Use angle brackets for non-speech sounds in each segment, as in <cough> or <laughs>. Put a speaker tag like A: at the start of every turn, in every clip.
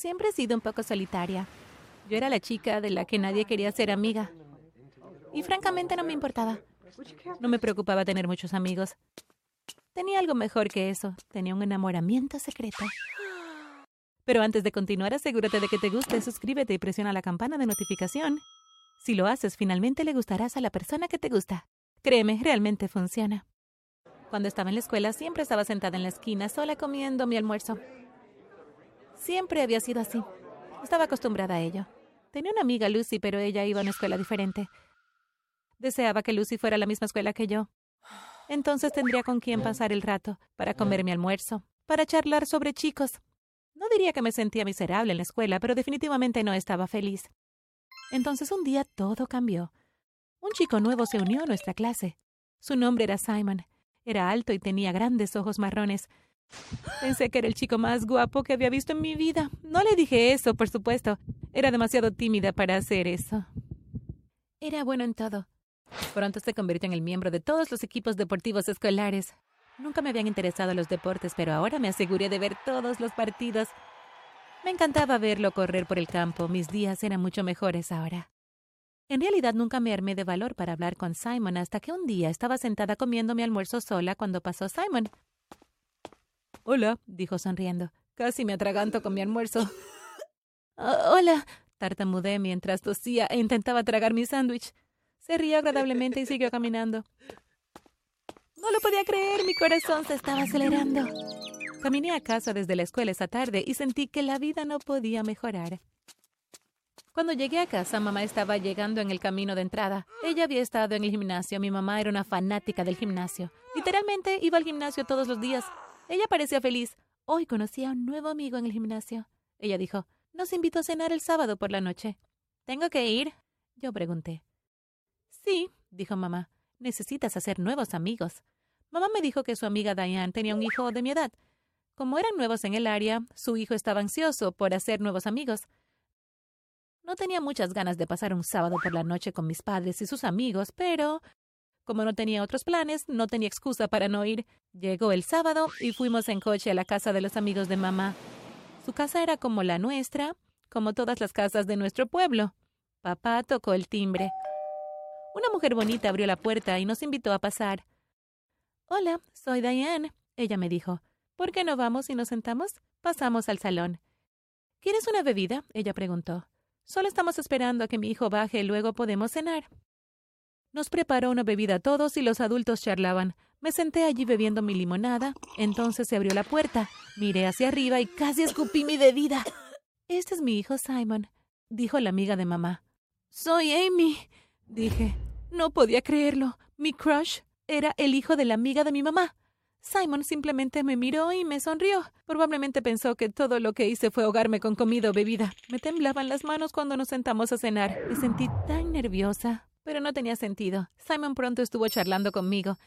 A: siempre he sido un poco solitaria. Yo era la chica de la que nadie quería ser amiga. Y francamente no me importaba. No me preocupaba tener muchos amigos. Tenía algo mejor que eso. Tenía un enamoramiento secreto. Pero antes de continuar, asegúrate de que te guste, suscríbete y presiona la campana de notificación. Si lo haces, finalmente le gustarás a la persona que te gusta. Créeme, realmente funciona. Cuando estaba en la escuela, siempre estaba sentada en la esquina, sola comiendo mi almuerzo. Siempre había sido así. Estaba acostumbrada a ello. Tenía una amiga, Lucy, pero ella iba a una escuela diferente. Deseaba que Lucy fuera a la misma escuela que yo. Entonces tendría con quién pasar el rato, para comer mi almuerzo, para charlar sobre chicos. No diría que me sentía miserable en la escuela, pero definitivamente no estaba feliz. Entonces un día todo cambió. Un chico nuevo se unió a nuestra clase. Su nombre era Simon. Era alto y tenía grandes ojos marrones. Pensé que era el chico más guapo que había visto en mi vida. No le dije eso, por supuesto. Era demasiado tímida para hacer eso. Era bueno en todo. Pronto se convirtió en el miembro de todos los equipos deportivos escolares. Nunca me habían interesado los deportes, pero ahora me aseguré de ver todos los partidos. Me encantaba verlo correr por el campo. Mis días eran mucho mejores ahora. En realidad nunca me armé de valor para hablar con Simon hasta que un día estaba sentada comiendo mi almuerzo sola cuando pasó Simon. Hola, dijo sonriendo. Casi me atraganto con mi almuerzo. Ah, <laughs> hola, tartamudé mientras tosía e intentaba tragar mi sándwich. Se rió agradablemente y siguió caminando. No lo podía creer, mi corazón se estaba acelerando. Caminé a casa desde la escuela esa tarde y sentí que la vida no podía mejorar. Cuando llegué a casa, mamá estaba llegando en el camino de entrada. Ella había estado en el gimnasio. Mi mamá era una fanática del gimnasio. Literalmente iba al gimnasio todos los días. Ella parecía feliz. Hoy conocí a un nuevo amigo en el gimnasio. Ella dijo, nos invitó a cenar el sábado por la noche. ¿Tengo que ir? Yo pregunté. Sí, dijo mamá. Necesitas hacer nuevos amigos. Mamá me dijo que su amiga Diane tenía un hijo de mi edad. Como eran nuevos en el área, su hijo estaba ansioso por hacer nuevos amigos. No tenía muchas ganas de pasar un sábado por la noche con mis padres y sus amigos, pero como no tenía otros planes, no tenía excusa para no ir. Llegó el sábado y fuimos en coche a la casa de los amigos de mamá. Su casa era como la nuestra, como todas las casas de nuestro pueblo. Papá tocó el timbre. Una mujer bonita abrió la puerta y nos invitó a pasar. Hola, soy Diane, ella me dijo. ¿Por qué no vamos y nos sentamos? Pasamos al salón. ¿Quieres una bebida? ella preguntó. Solo estamos esperando a que mi hijo baje y luego podemos cenar. Nos preparó una bebida a todos y los adultos charlaban. Me senté allí bebiendo mi limonada. Entonces se abrió la puerta. Miré hacia arriba y casi escupí mi bebida. Este es mi hijo Simon, dijo la amiga de mamá. Soy Amy, dije. No podía creerlo. Mi crush era el hijo de la amiga de mi mamá. Simon simplemente me miró y me sonrió. Probablemente pensó que todo lo que hice fue ahogarme con comida o bebida. Me temblaban las manos cuando nos sentamos a cenar. Me sentí tan nerviosa, pero no tenía sentido. Simon pronto estuvo charlando conmigo.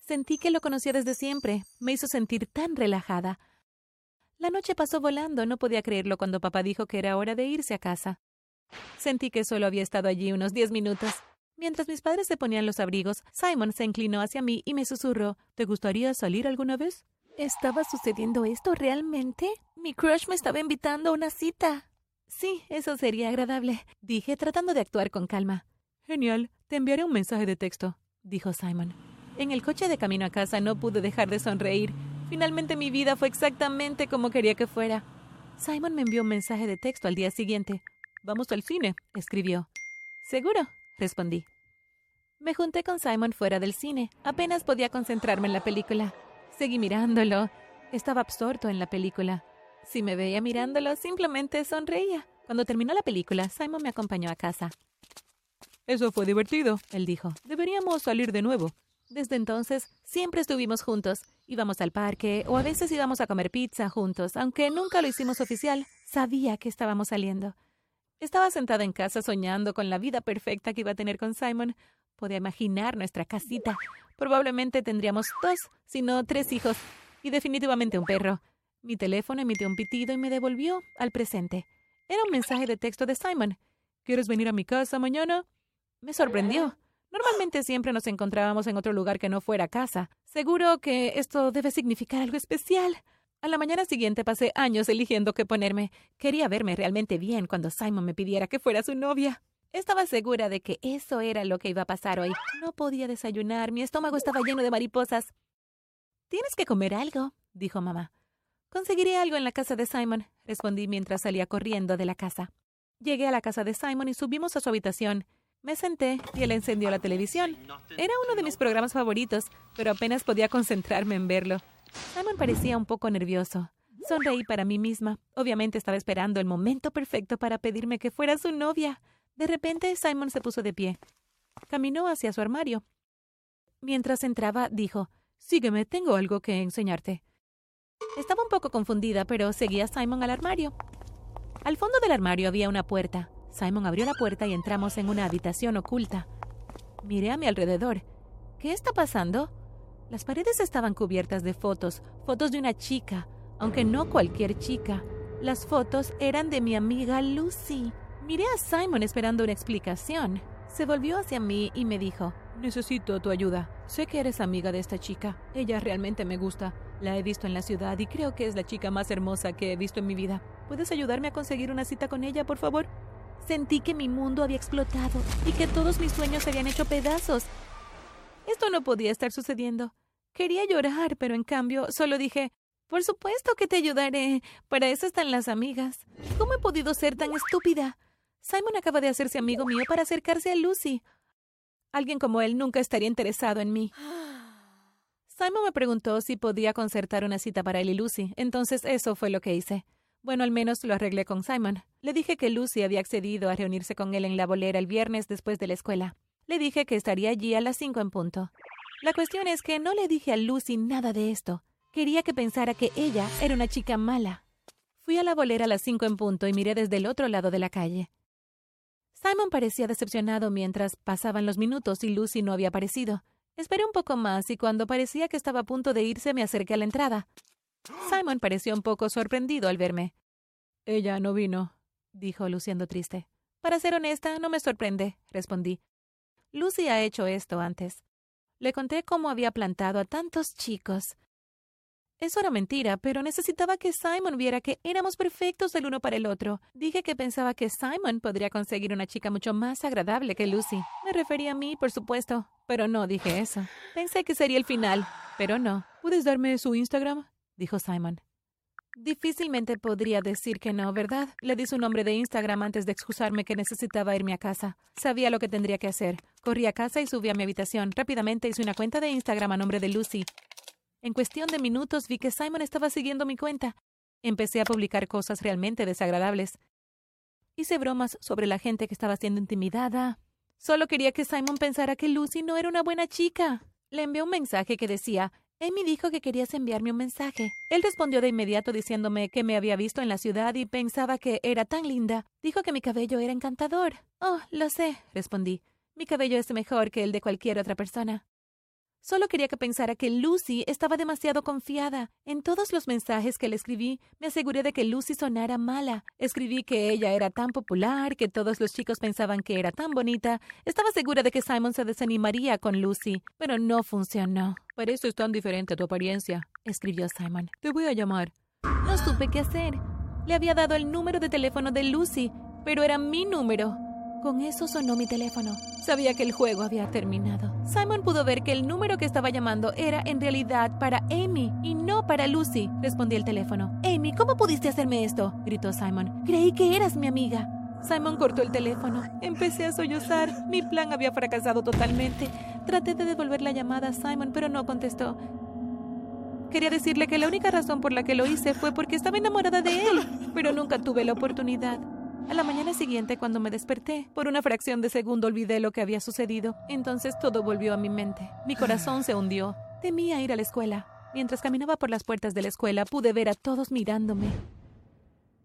A: Sentí que lo conocía desde siempre. Me hizo sentir tan relajada. La noche pasó volando. No podía creerlo cuando papá dijo que era hora de irse a casa. Sentí que solo había estado allí unos diez minutos. Mientras mis padres se ponían los abrigos, Simon se inclinó hacia mí y me susurró ¿Te gustaría salir alguna vez? ¿Estaba sucediendo esto realmente? Mi crush me estaba invitando a una cita. Sí, eso sería agradable, dije tratando de actuar con calma. Genial, te enviaré un mensaje de texto, dijo Simon. En el coche de camino a casa no pude dejar de sonreír. Finalmente mi vida fue exactamente como quería que fuera. Simon me envió un mensaje de texto al día siguiente. Vamos al cine, escribió. Seguro, respondí. Me junté con Simon fuera del cine. Apenas podía concentrarme en la película. Seguí mirándolo. Estaba absorto en la película. Si me veía mirándolo, simplemente sonreía. Cuando terminó la película, Simon me acompañó a casa. Eso fue divertido, él dijo. Deberíamos salir de nuevo. Desde entonces, siempre estuvimos juntos. Íbamos al parque o a veces íbamos a comer pizza juntos, aunque nunca lo hicimos oficial. Sabía que estábamos saliendo. Estaba sentada en casa soñando con la vida perfecta que iba a tener con Simon. Podía imaginar nuestra casita. Probablemente tendríamos dos, si no tres hijos, y definitivamente un perro. Mi teléfono emitió un pitido y me devolvió al presente. Era un mensaje de texto de Simon. ¿Quieres venir a mi casa mañana? Me sorprendió. Normalmente siempre nos encontrábamos en otro lugar que no fuera casa. Seguro que esto debe significar algo especial. A la mañana siguiente pasé años eligiendo qué ponerme. Quería verme realmente bien cuando Simon me pidiera que fuera su novia. Estaba segura de que eso era lo que iba a pasar hoy. No podía desayunar, mi estómago estaba lleno de mariposas. Tienes que comer algo, dijo mamá. Conseguiré algo en la casa de Simon, respondí mientras salía corriendo de la casa. Llegué a la casa de Simon y subimos a su habitación. Me senté y él encendió la televisión. Era uno de mis programas favoritos, pero apenas podía concentrarme en verlo. Simon parecía un poco nervioso. Sonreí para mí misma. Obviamente estaba esperando el momento perfecto para pedirme que fuera su novia. De repente, Simon se puso de pie. Caminó hacia su armario. Mientras entraba, dijo, Sígueme, tengo algo que enseñarte. Estaba un poco confundida, pero seguí a Simon al armario. Al fondo del armario había una puerta. Simon abrió la puerta y entramos en una habitación oculta. Miré a mi alrededor. ¿Qué está pasando? Las paredes estaban cubiertas de fotos, fotos de una chica, aunque no cualquier chica. Las fotos eran de mi amiga Lucy. Miré a Simon esperando una explicación. Se volvió hacia mí y me dijo, Necesito tu ayuda. Sé que eres amiga de esta chica. Ella realmente me gusta. La he visto en la ciudad y creo que es la chica más hermosa que he visto en mi vida. ¿Puedes ayudarme a conseguir una cita con ella, por favor? Sentí que mi mundo había explotado y que todos mis sueños se habían hecho pedazos. Esto no podía estar sucediendo. Quería llorar, pero en cambio solo dije, por supuesto que te ayudaré. Para eso están las amigas. ¿Cómo he podido ser tan estúpida? Simon acaba de hacerse amigo mío para acercarse a Lucy. Alguien como él nunca estaría interesado en mí. Simon me preguntó si podía concertar una cita para él y Lucy, entonces eso fue lo que hice. Bueno, al menos lo arreglé con Simon. Le dije que Lucy había accedido a reunirse con él en la bolera el viernes después de la escuela. Le dije que estaría allí a las cinco en punto. La cuestión es que no le dije a Lucy nada de esto. Quería que pensara que ella era una chica mala. Fui a la bolera a las cinco en punto y miré desde el otro lado de la calle. Simon parecía decepcionado mientras pasaban los minutos y Lucy no había aparecido. Esperé un poco más y cuando parecía que estaba a punto de irse me acerqué a la entrada. Simon pareció un poco sorprendido al verme. Ella no vino, dijo, luciendo triste. Para ser honesta, no me sorprende, respondí. Lucy ha hecho esto antes. Le conté cómo había plantado a tantos chicos. Eso era mentira, pero necesitaba que Simon viera que éramos perfectos el uno para el otro. Dije que pensaba que Simon podría conseguir una chica mucho más agradable que Lucy. Me refería a mí, por supuesto, pero no dije eso. Pensé que sería el final, pero no. ¿Puedes darme su Instagram? Dijo Simon. Difícilmente podría decir que no, ¿verdad? Le di su nombre de Instagram antes de excusarme que necesitaba irme a casa. Sabía lo que tendría que hacer. Corrí a casa y subí a mi habitación. Rápidamente hice una cuenta de Instagram a nombre de Lucy. En cuestión de minutos vi que Simon estaba siguiendo mi cuenta. Empecé a publicar cosas realmente desagradables. Hice bromas sobre la gente que estaba siendo intimidada. Solo quería que Simon pensara que Lucy no era una buena chica. Le envié un mensaje que decía Amy dijo que querías enviarme un mensaje. Él respondió de inmediato diciéndome que me había visto en la ciudad y pensaba que era tan linda. Dijo que mi cabello era encantador. Oh, lo sé, respondí. Mi cabello es mejor que el de cualquier otra persona. Solo quería que pensara que Lucy estaba demasiado confiada. En todos los mensajes que le escribí, me aseguré de que Lucy sonara mala. Escribí que ella era tan popular, que todos los chicos pensaban que era tan bonita. Estaba segura de que Simon se desanimaría con Lucy, pero no funcionó. Por eso es tan diferente a tu apariencia, escribió Simon. Te voy a llamar. No supe qué hacer. Le había dado el número de teléfono de Lucy, pero era mi número. Con eso sonó mi teléfono. Sabía que el juego había terminado. Simon pudo ver que el número que estaba llamando era en realidad para Amy y no para Lucy. Respondí el teléfono. Amy, ¿cómo pudiste hacerme esto? gritó Simon. Creí que eras mi amiga. Simon cortó el teléfono. Empecé a sollozar. Mi plan había fracasado totalmente. Traté de devolver la llamada a Simon, pero no contestó. Quería decirle que la única razón por la que lo hice fue porque estaba enamorada de él, pero nunca tuve la oportunidad. A la mañana siguiente, cuando me desperté, por una fracción de segundo olvidé lo que había sucedido. Entonces todo volvió a mi mente. Mi corazón se hundió. Temía ir a la escuela. Mientras caminaba por las puertas de la escuela, pude ver a todos mirándome.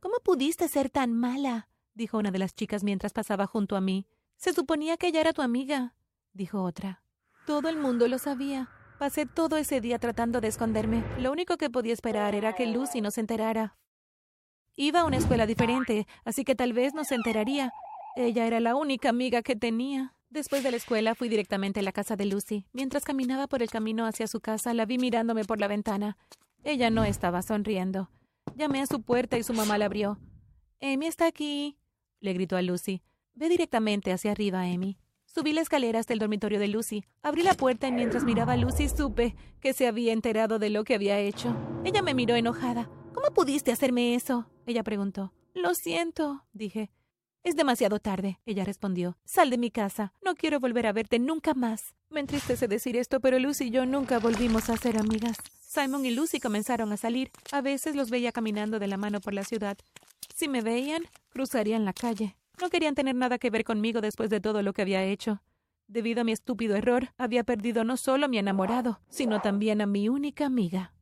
A: ¿Cómo pudiste ser tan mala? dijo una de las chicas mientras pasaba junto a mí. Se suponía que ella era tu amiga, dijo otra. Todo el mundo lo sabía. Pasé todo ese día tratando de esconderme. Lo único que podía esperar era que Lucy no se enterara. Iba a una escuela diferente, así que tal vez no se enteraría. Ella era la única amiga que tenía. Después de la escuela fui directamente a la casa de Lucy. Mientras caminaba por el camino hacia su casa, la vi mirándome por la ventana. Ella no estaba sonriendo. Llamé a su puerta y su mamá la abrió. Amy está aquí, le gritó a Lucy. Ve directamente hacia arriba, Amy. Subí la escalera hasta el dormitorio de Lucy. Abrí la puerta y mientras miraba a Lucy supe que se había enterado de lo que había hecho. Ella me miró enojada. ¿Cómo pudiste hacerme eso? Ella preguntó. Lo siento, dije. Es demasiado tarde, ella respondió. Sal de mi casa. No quiero volver a verte nunca más. Me entristece decir esto, pero Lucy y yo nunca volvimos a ser amigas. Simon y Lucy comenzaron a salir. A veces los veía caminando de la mano por la ciudad. Si me veían, cruzarían la calle. No querían tener nada que ver conmigo después de todo lo que había hecho. Debido a mi estúpido error, había perdido no solo a mi enamorado, sino también a mi única amiga.